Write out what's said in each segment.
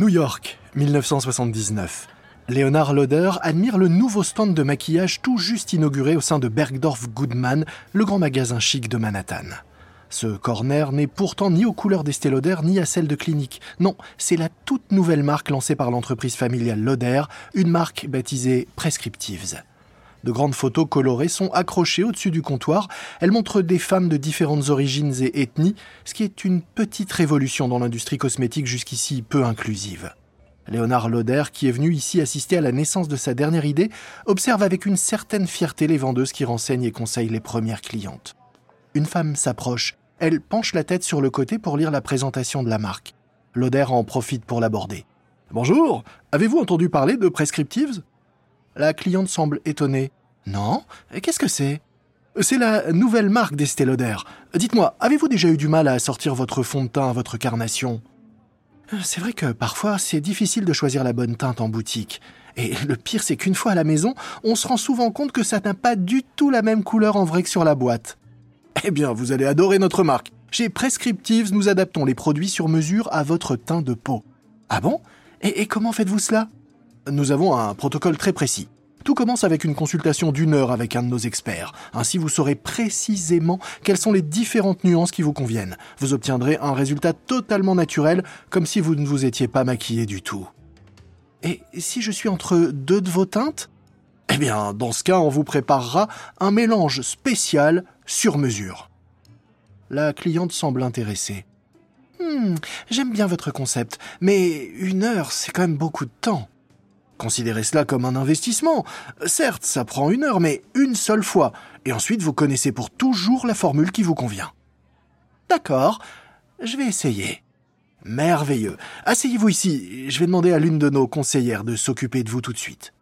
New York, 1979. Leonard Lauder admire le nouveau stand de maquillage tout juste inauguré au sein de Bergdorf Goodman, le grand magasin chic de Manhattan. Ce corner n'est pourtant ni aux couleurs d'Estée Lauder ni à celles de Clinique. Non, c'est la toute nouvelle marque lancée par l'entreprise familiale Lauder, une marque baptisée Prescriptives. De grandes photos colorées sont accrochées au-dessus du comptoir. Elles montrent des femmes de différentes origines et ethnies, ce qui est une petite révolution dans l'industrie cosmétique jusqu'ici peu inclusive. Léonard Lauder, qui est venu ici assister à la naissance de sa dernière idée, observe avec une certaine fierté les vendeuses qui renseignent et conseillent les premières clientes. Une femme s'approche. Elle penche la tête sur le côté pour lire la présentation de la marque. Lauder en profite pour l'aborder. Bonjour, avez-vous entendu parler de Prescriptives? La cliente semble étonnée. Non? Qu'est-ce que c'est? C'est la nouvelle marque d'Estée Lauder. Dites-moi, avez-vous déjà eu du mal à sortir votre fond de teint à votre carnation? C'est vrai que parfois c'est difficile de choisir la bonne teinte en boutique. Et le pire, c'est qu'une fois à la maison, on se rend souvent compte que ça n'a pas du tout la même couleur en vrai que sur la boîte. Eh bien, vous allez adorer notre marque. Chez Prescriptives, nous adaptons les produits sur mesure à votre teint de peau. Ah bon? Et comment faites-vous cela? Nous avons un protocole très précis. Tout commence avec une consultation d'une heure avec un de nos experts. Ainsi, vous saurez précisément quelles sont les différentes nuances qui vous conviennent. Vous obtiendrez un résultat totalement naturel, comme si vous ne vous étiez pas maquillé du tout. Et si je suis entre deux de vos teintes? Eh bien, dans ce cas, on vous préparera un mélange spécial sur mesure. La cliente semble intéressée. Hmm, j'aime bien votre concept, mais une heure, c'est quand même beaucoup de temps. Considérez cela comme un investissement. Certes, ça prend une heure, mais une seule fois. Et ensuite, vous connaissez pour toujours la formule qui vous convient. D'accord, je vais essayer. Merveilleux. Asseyez-vous ici. Je vais demander à l'une de nos conseillères de s'occuper de vous tout de suite.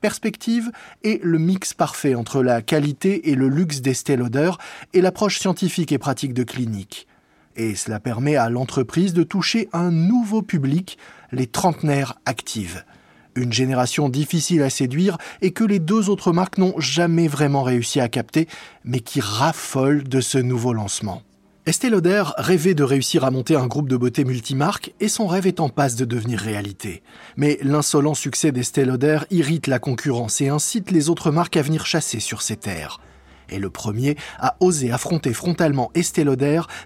Perspective est le mix parfait entre la qualité et le luxe d'Estée Lauder et l'approche scientifique et pratique de clinique. Et cela permet à l'entreprise de toucher un nouveau public les trentenaires actives. Une génération difficile à séduire et que les deux autres marques n'ont jamais vraiment réussi à capter, mais qui raffole de ce nouveau lancement. Estée Lauder rêvait de réussir à monter un groupe de beauté multimarque et son rêve est en passe de devenir réalité. Mais l'insolent succès d'Estée Lauder irrite la concurrence et incite les autres marques à venir chasser sur ses terres. Et le premier à oser affronter frontalement Estée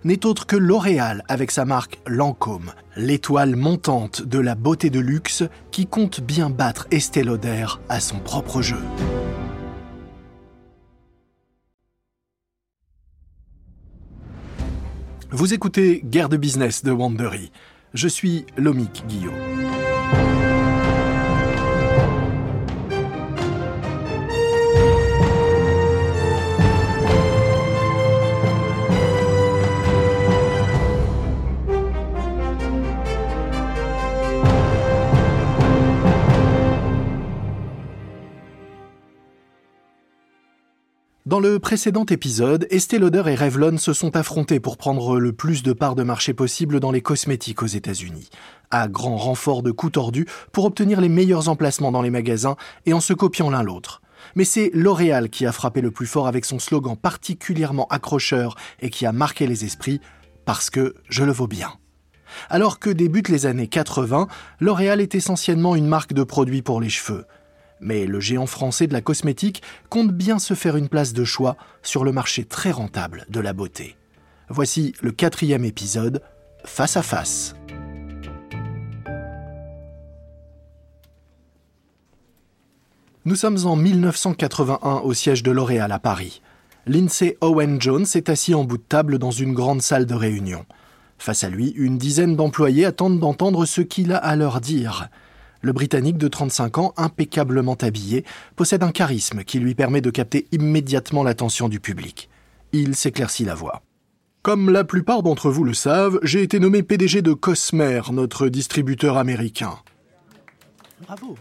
n'est autre que L'Oréal avec sa marque Lancôme, l'étoile montante de la beauté de luxe qui compte bien battre Estée à son propre jeu. Vous écoutez Guerre de business de Wandery. Je suis Lomik Guillot. Dans le précédent épisode, Estée Lauder et Revlon se sont affrontés pour prendre le plus de parts de marché possible dans les cosmétiques aux États-Unis, à grand renfort de coups tordus pour obtenir les meilleurs emplacements dans les magasins et en se copiant l'un l'autre. Mais c'est L'Oréal qui a frappé le plus fort avec son slogan particulièrement accrocheur et qui a marqué les esprits parce que je le vaux bien. Alors que débutent les années 80, L'Oréal est essentiellement une marque de produits pour les cheveux. Mais le géant français de la cosmétique compte bien se faire une place de choix sur le marché très rentable de la beauté. Voici le quatrième épisode, Face à face. Nous sommes en 1981 au siège de L'Oréal à Paris. Lindsay Owen Jones est assis en bout de table dans une grande salle de réunion. Face à lui, une dizaine d'employés attendent d'entendre ce qu'il a à leur dire. Le Britannique de 35 ans, impeccablement habillé, possède un charisme qui lui permet de capter immédiatement l'attention du public. Il s'éclaircit la voix. Comme la plupart d'entre vous le savent, j'ai été nommé PDG de Cosmer, notre distributeur américain. Bravo.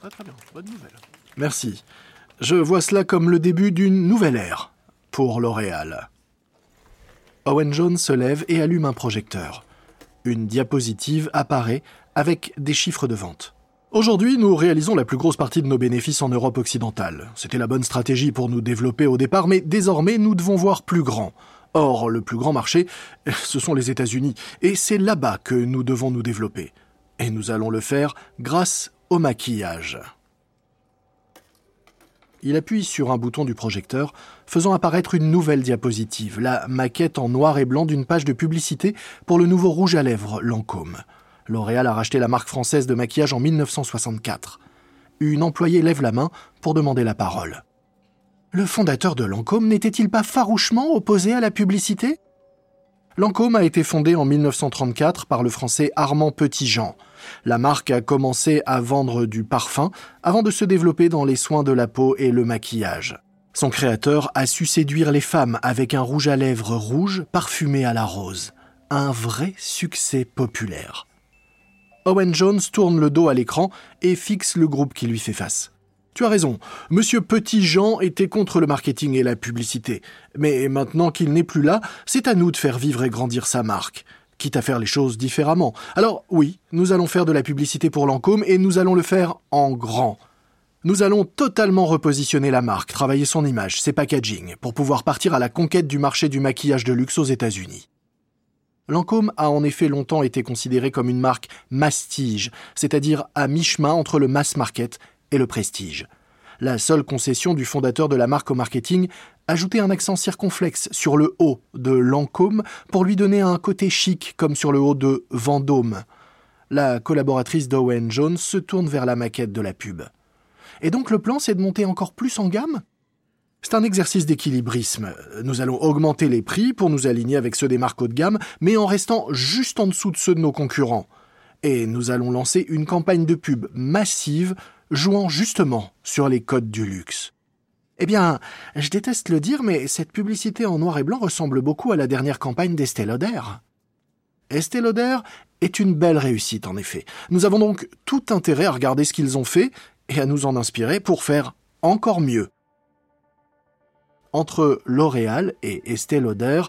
Très très bien. Bonne nouvelle. Merci. Je vois cela comme le début d'une nouvelle ère pour L'Oréal. Owen Jones se lève et allume un projecteur. Une diapositive apparaît avec des chiffres de vente. Aujourd'hui, nous réalisons la plus grosse partie de nos bénéfices en Europe occidentale. C'était la bonne stratégie pour nous développer au départ, mais désormais, nous devons voir plus grand. Or, le plus grand marché, ce sont les États-Unis, et c'est là-bas que nous devons nous développer. Et nous allons le faire grâce au maquillage. Il appuie sur un bouton du projecteur, faisant apparaître une nouvelle diapositive, la maquette en noir et blanc d'une page de publicité pour le nouveau rouge à lèvres Lancôme. L'Oréal a racheté la marque française de maquillage en 1964. Une employée lève la main pour demander la parole. Le fondateur de Lancôme n'était-il pas farouchement opposé à la publicité? Lancôme a été fondé en 1934 par le français Armand Petitjean. La marque a commencé à vendre du parfum avant de se développer dans les soins de la peau et le maquillage. Son créateur a su séduire les femmes avec un rouge à lèvres rouge parfumé à la rose. Un vrai succès populaire. Owen Jones tourne le dos à l'écran et fixe le groupe qui lui fait face. Tu as raison, Monsieur Petit-Jean était contre le marketing et la publicité. Mais maintenant qu'il n'est plus là, c'est à nous de faire vivre et grandir sa marque. Quitte à faire les choses différemment. Alors oui, nous allons faire de la publicité pour Lancôme et nous allons le faire en grand. Nous allons totalement repositionner la marque, travailler son image, ses packaging, pour pouvoir partir à la conquête du marché du maquillage de luxe aux États-Unis. Lancôme a en effet longtemps été considéré comme une marque mastige, c'est-à-dire à mi-chemin entre le mass market et le prestige. La seule concession du fondateur de la marque au marketing, ajouter un accent circonflexe sur le haut de Lancôme pour lui donner un côté chic comme sur le haut de Vendôme. La collaboratrice d'Owen Jones se tourne vers la maquette de la pub. Et donc le plan, c'est de monter encore plus en gamme? C'est un exercice d'équilibrisme. Nous allons augmenter les prix pour nous aligner avec ceux des marques haut de gamme, mais en restant juste en dessous de ceux de nos concurrents. Et nous allons lancer une campagne de pub massive jouant justement sur les codes du luxe. Eh bien, je déteste le dire, mais cette publicité en noir et blanc ressemble beaucoup à la dernière campagne d'Estée Lauder. Estée Lauder est une belle réussite, en effet. Nous avons donc tout intérêt à regarder ce qu'ils ont fait et à nous en inspirer pour faire encore mieux. Entre L'Oréal et Estée Lauder,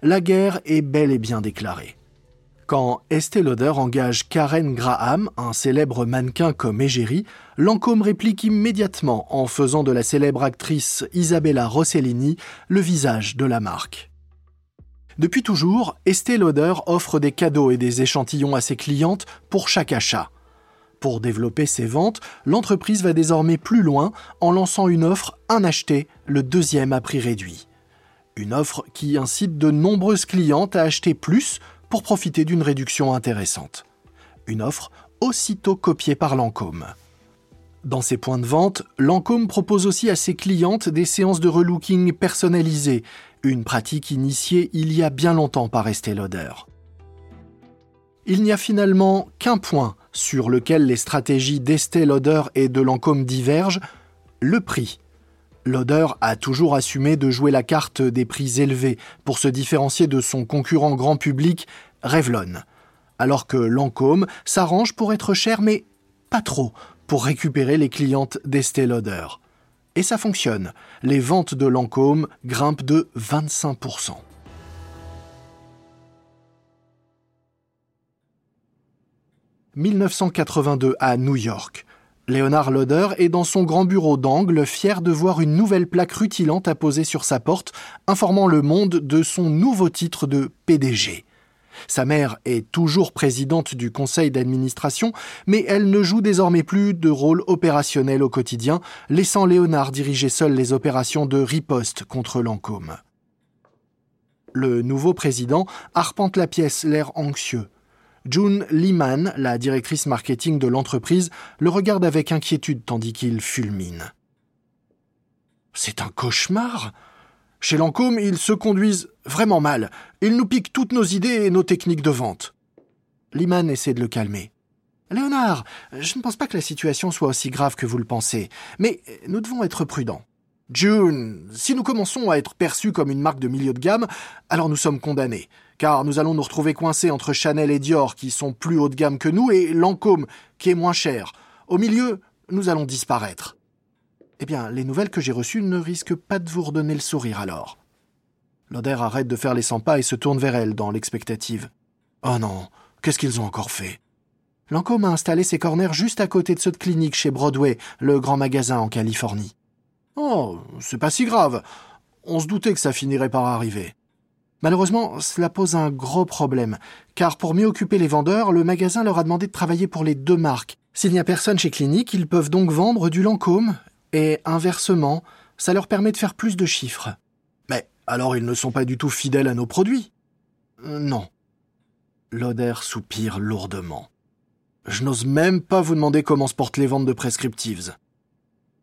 la guerre est bel et bien déclarée. Quand Estée Lauder engage Karen Graham, un célèbre mannequin comme égérie, Lancôme réplique immédiatement en faisant de la célèbre actrice Isabella Rossellini le visage de la marque. Depuis toujours, Estée Lauder offre des cadeaux et des échantillons à ses clientes pour chaque achat. Pour développer ses ventes, l'entreprise va désormais plus loin en lançant une offre un acheté, le deuxième à prix réduit. Une offre qui incite de nombreuses clientes à acheter plus pour profiter d'une réduction intéressante. Une offre aussitôt copiée par Lancôme. Dans ses points de vente, Lancôme propose aussi à ses clientes des séances de relooking personnalisées, une pratique initiée il y a bien longtemps par Estée Lauder. Il n'y a finalement qu'un point sur lequel les stratégies d'Estée Lauder et de Lancôme divergent, le prix. Lauder a toujours assumé de jouer la carte des prix élevés pour se différencier de son concurrent grand public, Revlon. Alors que Lancôme s'arrange pour être cher, mais pas trop, pour récupérer les clientes d'Estée Lauder. Et ça fonctionne. Les ventes de Lancôme grimpent de 25%. « 1982 à New York. Léonard Lauder est dans son grand bureau d'angle, fier de voir une nouvelle plaque rutilante apposée sur sa porte, informant le monde de son nouveau titre de PDG. Sa mère est toujours présidente du conseil d'administration, mais elle ne joue désormais plus de rôle opérationnel au quotidien, laissant Léonard diriger seul les opérations de riposte contre Lancôme. Le nouveau président arpente la pièce, l'air anxieux. June Lehman, la directrice marketing de l'entreprise, le regarde avec inquiétude tandis qu'il fulmine. C'est un cauchemar. Chez Lancôme, ils se conduisent vraiment mal. Ils nous piquent toutes nos idées et nos techniques de vente. Lehman essaie de le calmer. Léonard, je ne pense pas que la situation soit aussi grave que vous le pensez, mais nous devons être prudents. June, si nous commençons à être perçus comme une marque de milieu de gamme, alors nous sommes condamnés car nous allons nous retrouver coincés entre Chanel et Dior qui sont plus haut de gamme que nous et Lancôme qui est moins cher. Au milieu, nous allons disparaître. Eh bien, les nouvelles que j'ai reçues ne risquent pas de vous redonner le sourire alors. Loder arrête de faire les 100 pas et se tourne vers elle dans l'expectative. Oh non, qu'est-ce qu'ils ont encore fait? Lancôme a installé ses corners juste à côté de ceux de clinique chez Broadway, le grand magasin en Californie. Oh, c'est pas si grave. On se doutait que ça finirait par arriver. Malheureusement, cela pose un gros problème, car pour mieux occuper les vendeurs, le magasin leur a demandé de travailler pour les deux marques. S'il n'y a personne chez Clinique, ils peuvent donc vendre du Lancôme, et inversement, ça leur permet de faire plus de chiffres. Mais alors ils ne sont pas du tout fidèles à nos produits euh, Non. Loder soupire lourdement. Je n'ose même pas vous demander comment se portent les ventes de prescriptives.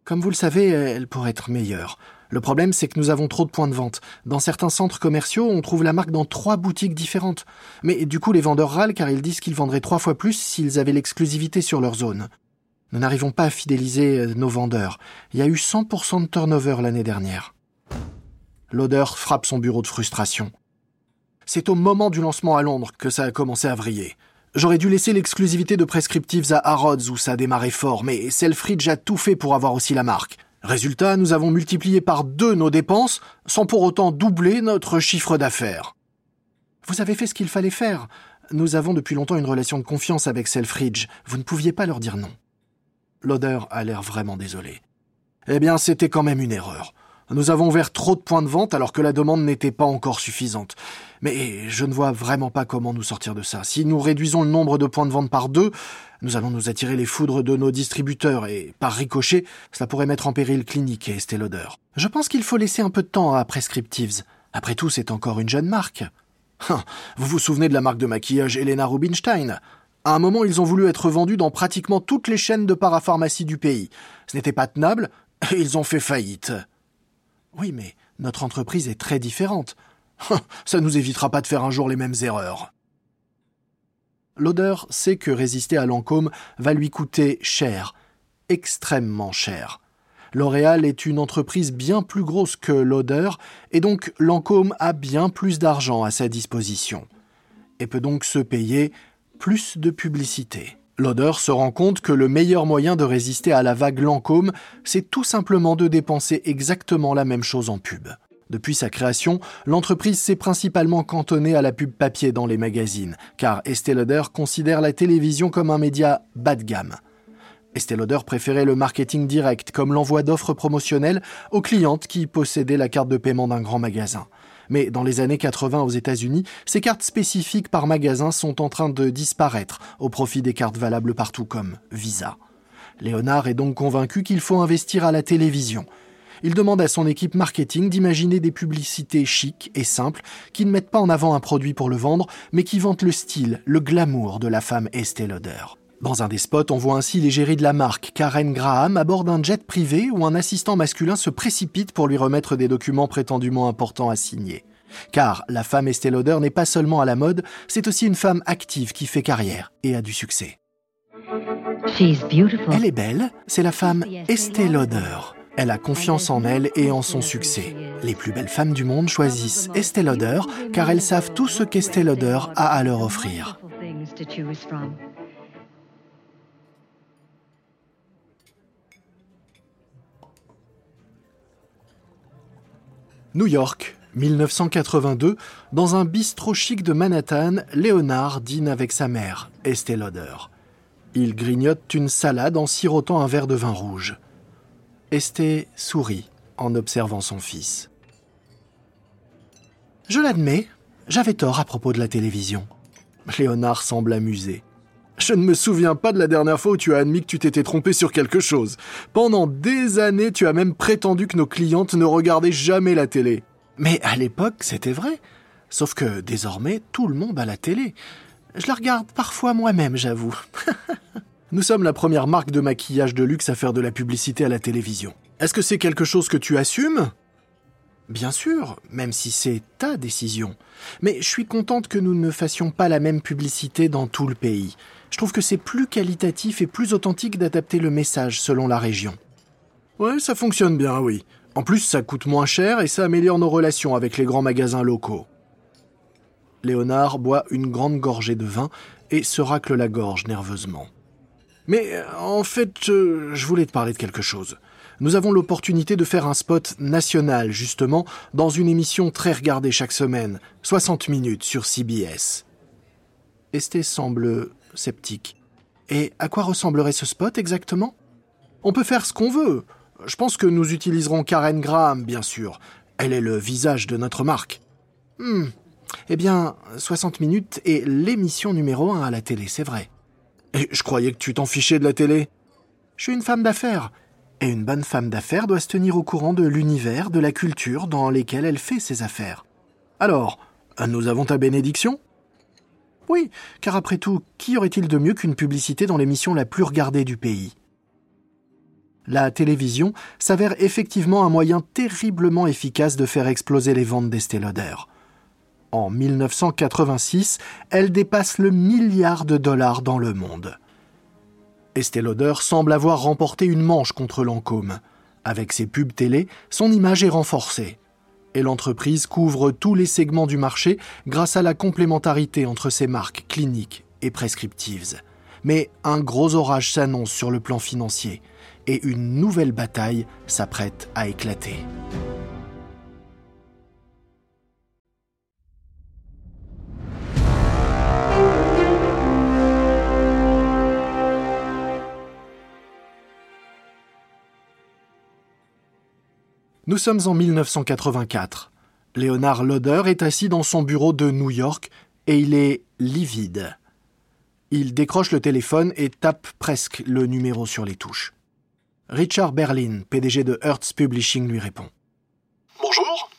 Comme vous le savez, elles pourraient être meilleures. Le problème, c'est que nous avons trop de points de vente. Dans certains centres commerciaux, on trouve la marque dans trois boutiques différentes. Mais du coup, les vendeurs râlent car ils disent qu'ils vendraient trois fois plus s'ils avaient l'exclusivité sur leur zone. Nous n'arrivons pas à fidéliser euh, nos vendeurs. Il y a eu 100% de turnover l'année dernière. L'odeur frappe son bureau de frustration. C'est au moment du lancement à Londres que ça a commencé à vriller. J'aurais dû laisser l'exclusivité de Prescriptives à Harrods où ça a démarré fort, mais Selfridge a tout fait pour avoir aussi la marque. Résultat, nous avons multiplié par deux nos dépenses sans pour autant doubler notre chiffre d'affaires. Vous avez fait ce qu'il fallait faire. Nous avons depuis longtemps une relation de confiance avec Selfridge. Vous ne pouviez pas leur dire non. L'odeur a l'air vraiment désolé. Eh bien, c'était quand même une erreur. Nous avons ouvert trop de points de vente alors que la demande n'était pas encore suffisante. Mais je ne vois vraiment pas comment nous sortir de ça. Si nous réduisons le nombre de points de vente par deux, nous allons nous attirer les foudres de nos distributeurs et, par ricochet, cela pourrait mettre en péril Clinique et Estée. Je pense qu'il faut laisser un peu de temps à Prescriptives. Après tout, c'est encore une jeune marque. Hein, vous vous souvenez de la marque de maquillage Elena Rubinstein? À un moment, ils ont voulu être vendus dans pratiquement toutes les chaînes de parapharmacie du pays. Ce n'était pas tenable, et ils ont fait faillite. Oui, mais notre entreprise est très différente. Ça nous évitera pas de faire un jour les mêmes erreurs. L'odeur sait que résister à Lancôme va lui coûter cher, extrêmement cher. L'Oréal est une entreprise bien plus grosse que l'odeur, et donc Lancôme a bien plus d'argent à sa disposition, et peut donc se payer plus de publicité. L'odeur se rend compte que le meilleur moyen de résister à la vague Lancôme, c'est tout simplement de dépenser exactement la même chose en pub. Depuis sa création, l'entreprise s'est principalement cantonnée à la pub papier dans les magazines, car Estée Lauder considère la télévision comme un média bas de gamme. Estée Lauder préférait le marketing direct, comme l'envoi d'offres promotionnelles aux clientes qui possédaient la carte de paiement d'un grand magasin. Mais dans les années 80 aux États-Unis, ces cartes spécifiques par magasin sont en train de disparaître au profit des cartes valables partout comme Visa. Léonard est donc convaincu qu'il faut investir à la télévision. Il demande à son équipe marketing d'imaginer des publicités chic et simples qui ne mettent pas en avant un produit pour le vendre, mais qui vantent le style, le glamour de la femme Estée Lauder. Dans un des spots, on voit ainsi l'égérie de la marque, Karen Graham, à bord d'un jet privé où un assistant masculin se précipite pour lui remettre des documents prétendument importants à signer. Car la femme Estée Lauder n'est pas seulement à la mode, c'est aussi une femme active qui fait carrière et a du succès. Elle est belle, c'est la femme Estée Lauder. Elle a confiance en elle et en son succès. Les plus belles femmes du monde choisissent Estée Lauder car elles savent tout ce qu'Estée Lauder a à leur offrir. New York, 1982, dans un bistrot chic de Manhattan, Léonard dîne avec sa mère, Estée Lauder. Il grignote une salade en sirotant un verre de vin rouge. Estée sourit en observant son fils. Je l'admets, j'avais tort à propos de la télévision. Léonard semble amusé. Je ne me souviens pas de la dernière fois où tu as admis que tu t'étais trompé sur quelque chose. Pendant des années, tu as même prétendu que nos clientes ne regardaient jamais la télé. Mais à l'époque, c'était vrai. Sauf que désormais, tout le monde a la télé. Je la regarde parfois moi-même, j'avoue. Nous sommes la première marque de maquillage de luxe à faire de la publicité à la télévision. Est-ce que c'est quelque chose que tu assumes? Bien sûr, même si c'est ta décision. Mais je suis contente que nous ne fassions pas la même publicité dans tout le pays. Je trouve que c'est plus qualitatif et plus authentique d'adapter le message selon la région. Ouais, ça fonctionne bien, oui. En plus, ça coûte moins cher et ça améliore nos relations avec les grands magasins locaux. Léonard boit une grande gorgée de vin et se racle la gorge nerveusement. Mais euh, en fait, euh, je voulais te parler de quelque chose. Nous avons l'opportunité de faire un spot national, justement, dans une émission très regardée chaque semaine, 60 minutes sur CBS. Esté semble sceptique. Et à quoi ressemblerait ce spot exactement? On peut faire ce qu'on veut. Je pense que nous utiliserons Karen Graham, bien sûr. Elle est le visage de notre marque. Hmm, Eh bien, 60 minutes est l'émission numéro 1 à la télé, c'est vrai. Et je croyais que tu t'en fichais de la télé. Je suis une femme d'affaires. Et une bonne femme d'affaires doit se tenir au courant de l'univers, de la culture dans lesquelles elle fait ses affaires. Alors, nous avons ta bénédiction? Oui, car après tout, qui aurait-il de mieux qu'une publicité dans l'émission la plus regardée du pays? La télévision s'avère effectivement un moyen terriblement efficace de faire exploser les ventes d'Estée. En 1986, elle dépasse le milliard de dollars dans le monde. Estée Lauder semble avoir remporté une manche contre Lancôme. Avec ses pubs télé, son image est renforcée. Et l'entreprise couvre tous les segments du marché grâce à la complémentarité entre ses marques cliniques et prescriptives. Mais un gros orage s'annonce sur le plan financier et une nouvelle bataille s'apprête à éclater. Nous sommes en 1984. Léonard Loder est assis dans son bureau de New York et il est livide. Il décroche le téléphone et tape presque le numéro sur les touches. Richard Berlin, PDG de Hertz Publishing, lui répond. Bonjour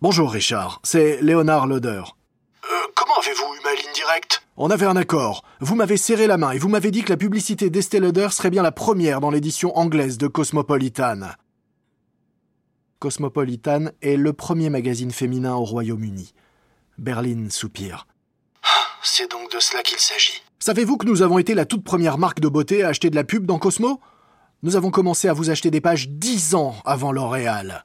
Bonjour Richard, c'est Léonard Loder. Euh, comment avez-vous eu ma ligne directe? On avait un accord. Vous m'avez serré la main et vous m'avez dit que la publicité d'Estée Lauder serait bien la première dans l'édition anglaise de Cosmopolitan. Cosmopolitan est le premier magazine féminin au Royaume-Uni. Berlin soupire. C'est donc de cela qu'il s'agit. Savez-vous que nous avons été la toute première marque de beauté à acheter de la pub dans Cosmo? Nous avons commencé à vous acheter des pages dix ans avant L'Oréal.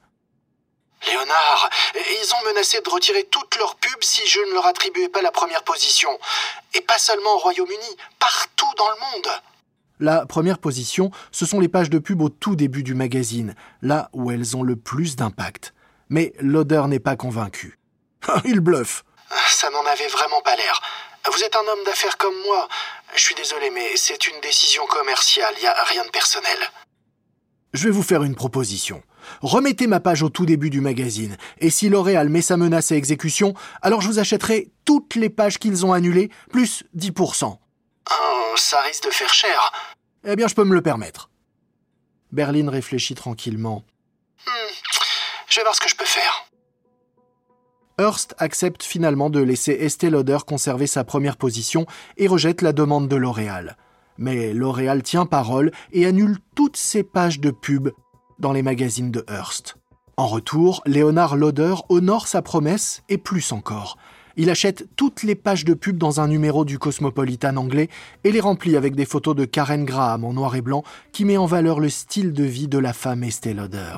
Léonard, ils ont menacé de retirer toutes leurs pubs si je ne leur attribuais pas la première position. Et pas seulement au Royaume-Uni, partout dans le monde. La première position, ce sont les pages de pub au tout début du magazine, là où elles ont le plus d'impact. Mais l'odeur n'est pas convaincu. Il bluffe. Ça n'en avait vraiment pas l'air. Vous êtes un homme d'affaires comme moi. Je suis désolé, mais c'est une décision commerciale, il n'y a rien de personnel. Je vais vous faire une proposition. Remettez ma page au tout début du magazine, et si L'Oréal met sa menace à exécution, alors je vous achèterai toutes les pages qu'ils ont annulées, plus 10% ça risque de faire cher. Eh bien, je peux me le permettre. Berlin réfléchit tranquillement. Hmm, je vais voir ce que je peux faire. Hearst accepte finalement de laisser Estée Lauder conserver sa première position et rejette la demande de L'Oréal. Mais L'Oréal tient parole et annule toutes ses pages de pub dans les magazines de Hearst. En retour, Léonard Lauder honore sa promesse et plus encore. Il achète toutes les pages de pub dans un numéro du Cosmopolitan anglais et les remplit avec des photos de Karen Graham en noir et blanc qui met en valeur le style de vie de la femme Estée Lauder.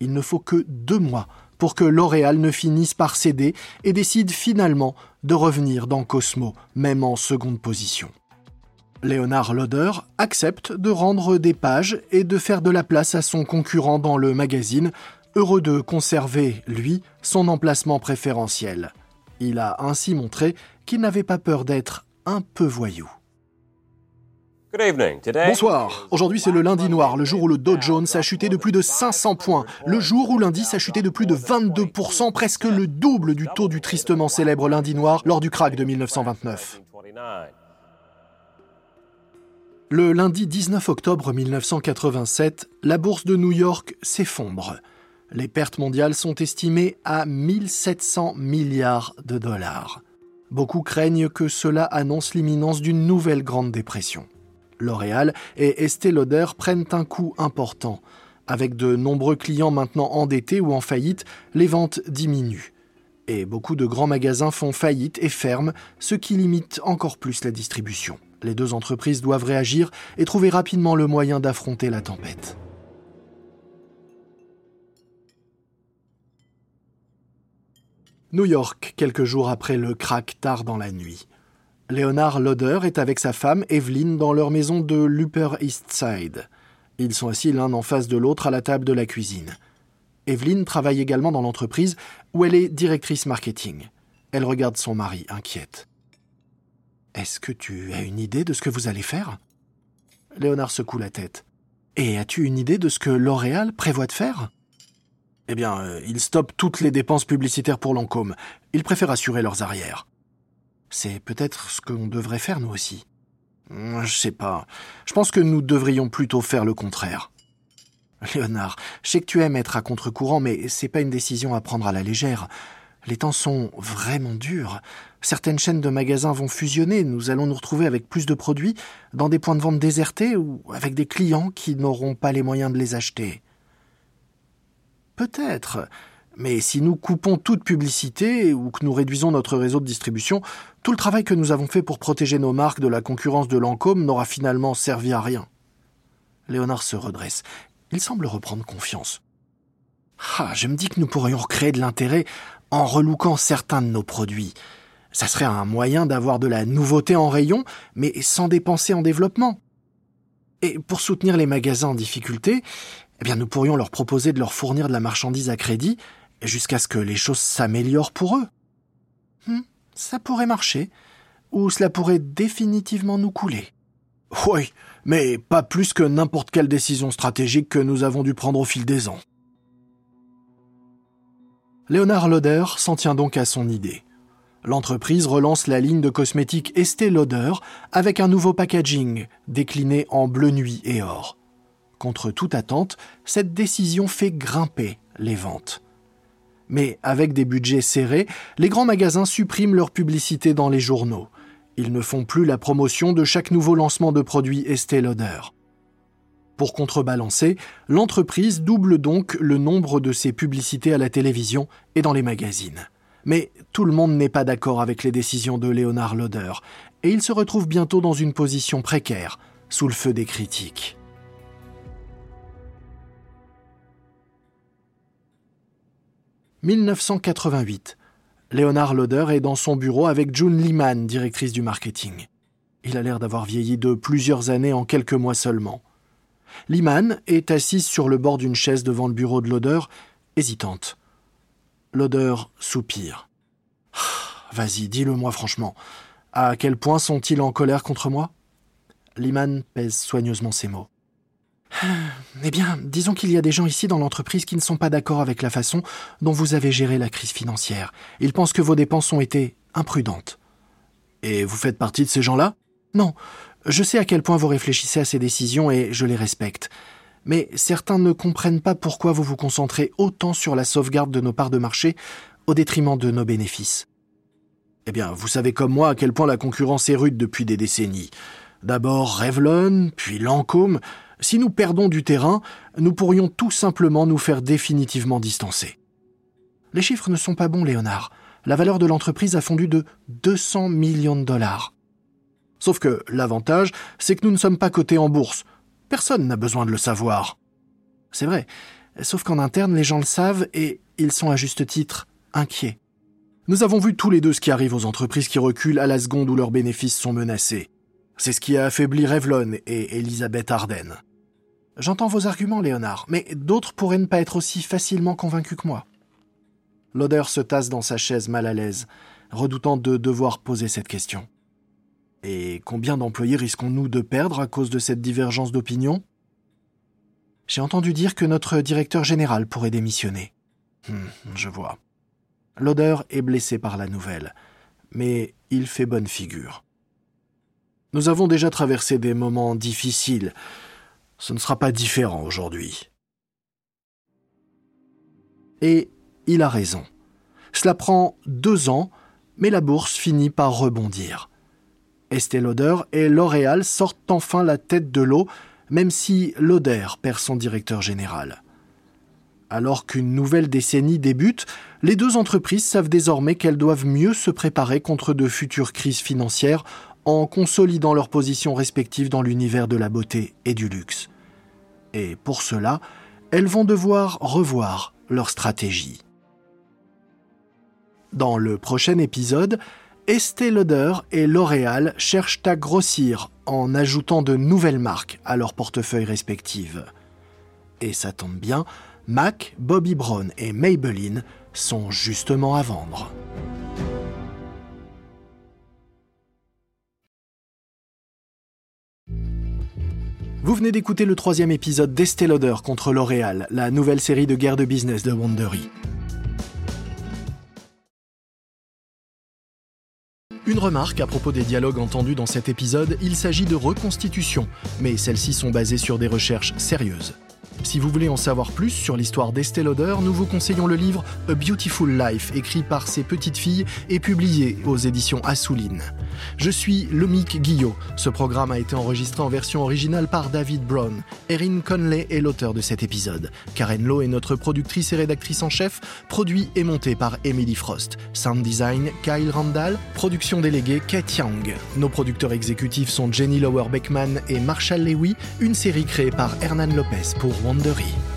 Il ne faut que deux mois pour que L'Oréal ne finisse par céder et décide finalement de revenir dans Cosmo, même en seconde position. Léonard Lauder accepte de rendre des pages et de faire de la place à son concurrent dans le magazine, heureux de conserver, lui, son emplacement préférentiel. Il a ainsi montré qu'il n'avait pas peur d'être un peu voyou. Bonsoir. Aujourd'hui, c'est le lundi noir, le jour où le Dow Jones a chuté de plus de 500 points, le jour où l'indice a chuté de plus de 22%, presque le double du taux du tristement célèbre lundi noir lors du krach de 1929. Le lundi 19 octobre 1987, la bourse de New York s'effondre. Les pertes mondiales sont estimées à 1700 milliards de dollars. Beaucoup craignent que cela annonce l'imminence d'une nouvelle grande dépression. L'Oréal et Estée Lauder prennent un coup important. Avec de nombreux clients maintenant endettés ou en faillite, les ventes diminuent. Et beaucoup de grands magasins font faillite et ferment, ce qui limite encore plus la distribution. Les deux entreprises doivent réagir et trouver rapidement le moyen d'affronter la tempête. New York, quelques jours après le crack tard dans la nuit. Léonard Lauder est avec sa femme Evelyn dans leur maison de l'Upper East Side. Ils sont assis l'un en face de l'autre à la table de la cuisine. Evelyn travaille également dans l'entreprise où elle est directrice marketing. Elle regarde son mari inquiète. Est-ce que tu as une idée de ce que vous allez faire? Léonard secoue la tête. Et as-tu une idée de ce que L'Oréal prévoit de faire? Eh bien, euh, ils stoppent toutes les dépenses publicitaires pour Lancôme. Ils préfèrent assurer leurs arrières. C'est peut-être ce qu'on devrait faire nous aussi. Je sais pas. Je pense que nous devrions plutôt faire le contraire. Léonard, je sais que tu aimes être à contre-courant, mais c'est pas une décision à prendre à la légère. Les temps sont vraiment durs. Certaines chaînes de magasins vont fusionner. Nous allons nous retrouver avec plus de produits dans des points de vente désertés ou avec des clients qui n'auront pas les moyens de les acheter. Peut-être. Mais si nous coupons toute publicité ou que nous réduisons notre réseau de distribution, tout le travail que nous avons fait pour protéger nos marques de la concurrence de Lancôme n'aura finalement servi à rien. Léonard se redresse. Il semble reprendre confiance. Ah, je me dis que nous pourrions recréer de l'intérêt en relouquant certains de nos produits. Ça serait un moyen d'avoir de la nouveauté en rayon, mais sans dépenser en développement. Et pour soutenir les magasins en difficulté, eh bien, nous pourrions leur proposer de leur fournir de la marchandise à crédit jusqu'à ce que les choses s'améliorent pour eux. Hmm, ça pourrait marcher, ou cela pourrait définitivement nous couler. Oui, mais pas plus que n'importe quelle décision stratégique que nous avons dû prendre au fil des ans. Léonard Lauder s'en tient donc à son idée. L'entreprise relance la ligne de cosmétiques Estée Lauder avec un nouveau packaging décliné en bleu nuit et or. Contre toute attente, cette décision fait grimper les ventes. Mais avec des budgets serrés, les grands magasins suppriment leur publicité dans les journaux. Ils ne font plus la promotion de chaque nouveau lancement de produits Estée Lauder. Pour contrebalancer, l'entreprise double donc le nombre de ses publicités à la télévision et dans les magazines. Mais tout le monde n'est pas d'accord avec les décisions de Léonard Lauder, et il se retrouve bientôt dans une position précaire, sous le feu des critiques. « 1988. Léonard Lauder est dans son bureau avec June Lehman, directrice du marketing. Il a l'air d'avoir vieilli de plusieurs années en quelques mois seulement. Liman est assise sur le bord d'une chaise devant le bureau de l'odeur, hésitante. L'odeur soupire. Ah, vas-y, dis-le-moi franchement. À quel point sont-ils en colère contre moi? Liman pèse soigneusement ses mots. Eh bien, disons qu'il y a des gens ici dans l'entreprise qui ne sont pas d'accord avec la façon dont vous avez géré la crise financière. Ils pensent que vos dépenses ont été imprudentes. Et vous faites partie de ces gens-là? Non, je sais à quel point vous réfléchissez à ces décisions et je les respecte. Mais certains ne comprennent pas pourquoi vous vous concentrez autant sur la sauvegarde de nos parts de marché au détriment de nos bénéfices. Eh bien, vous savez comme moi à quel point la concurrence est rude depuis des décennies. D'abord Revlon, puis Lancôme. Si nous perdons du terrain, nous pourrions tout simplement nous faire définitivement distancer. Les chiffres ne sont pas bons, Léonard. La valeur de l'entreprise a fondu de 200 millions de dollars. Sauf que l'avantage, c'est que nous ne sommes pas cotés en bourse. Personne n'a besoin de le savoir. C'est vrai, sauf qu'en interne, les gens le savent et ils sont à juste titre inquiets. Nous avons vu tous les deux ce qui arrive aux entreprises qui reculent à la seconde où leurs bénéfices sont menacés. C'est ce qui a affaibli Revlon et Elisabeth Arden. J'entends vos arguments, Léonard, mais d'autres pourraient ne pas être aussi facilement convaincus que moi. L'odeur se tasse dans sa chaise mal à l'aise, redoutant de devoir poser cette question. Et combien d'employés risquons-nous de perdre à cause de cette divergence d'opinion? J'ai entendu dire que notre directeur général pourrait démissionner. Hum, je vois. L'odeur est blessé par la nouvelle, mais il fait bonne figure. Nous avons déjà traversé des moments difficiles. Ce ne sera pas différent aujourd'hui. Et il a raison. Cela prend deux ans, mais la bourse finit par rebondir. Estée Lauder et L'Oréal sortent enfin la tête de l'eau, même si Lauder perd son directeur général. Alors qu'une nouvelle décennie débute, les deux entreprises savent désormais qu'elles doivent mieux se préparer contre de futures crises financières en consolidant leurs positions respectives dans l'univers de la beauté et du luxe. Et pour cela, elles vont devoir revoir leur stratégie. Dans le prochain épisode, Estée Lauder et L'Oréal cherchent à grossir en ajoutant de nouvelles marques à leur portefeuille respective. Et ça tombe bien, MAC, Bobby Brown et Maybelline sont justement à vendre. Vous venez d'écouter le troisième épisode d'Estée Lauder contre L'Oréal, la nouvelle série de guerre de business de Wandery. Une remarque à propos des dialogues entendus dans cet épisode, il s'agit de reconstitutions, mais celles-ci sont basées sur des recherches sérieuses. Si vous voulez en savoir plus sur l'histoire d'Estée Lauder, nous vous conseillons le livre A Beautiful Life, écrit par ses petites filles et publié aux éditions Assouline. Je suis Lomic Guillot. Ce programme a été enregistré en version originale par David Brown. Erin Conley est l'auteur de cet épisode. Karen Lowe est notre productrice et rédactrice en chef. Produit et monté par Emily Frost. Sound design, Kyle Randall. Production déléguée, Kate Young. Nos producteurs exécutifs sont Jenny Lower Beckman et Marshall Lewy. Une série créée par Hernan Lopez pour Wondery.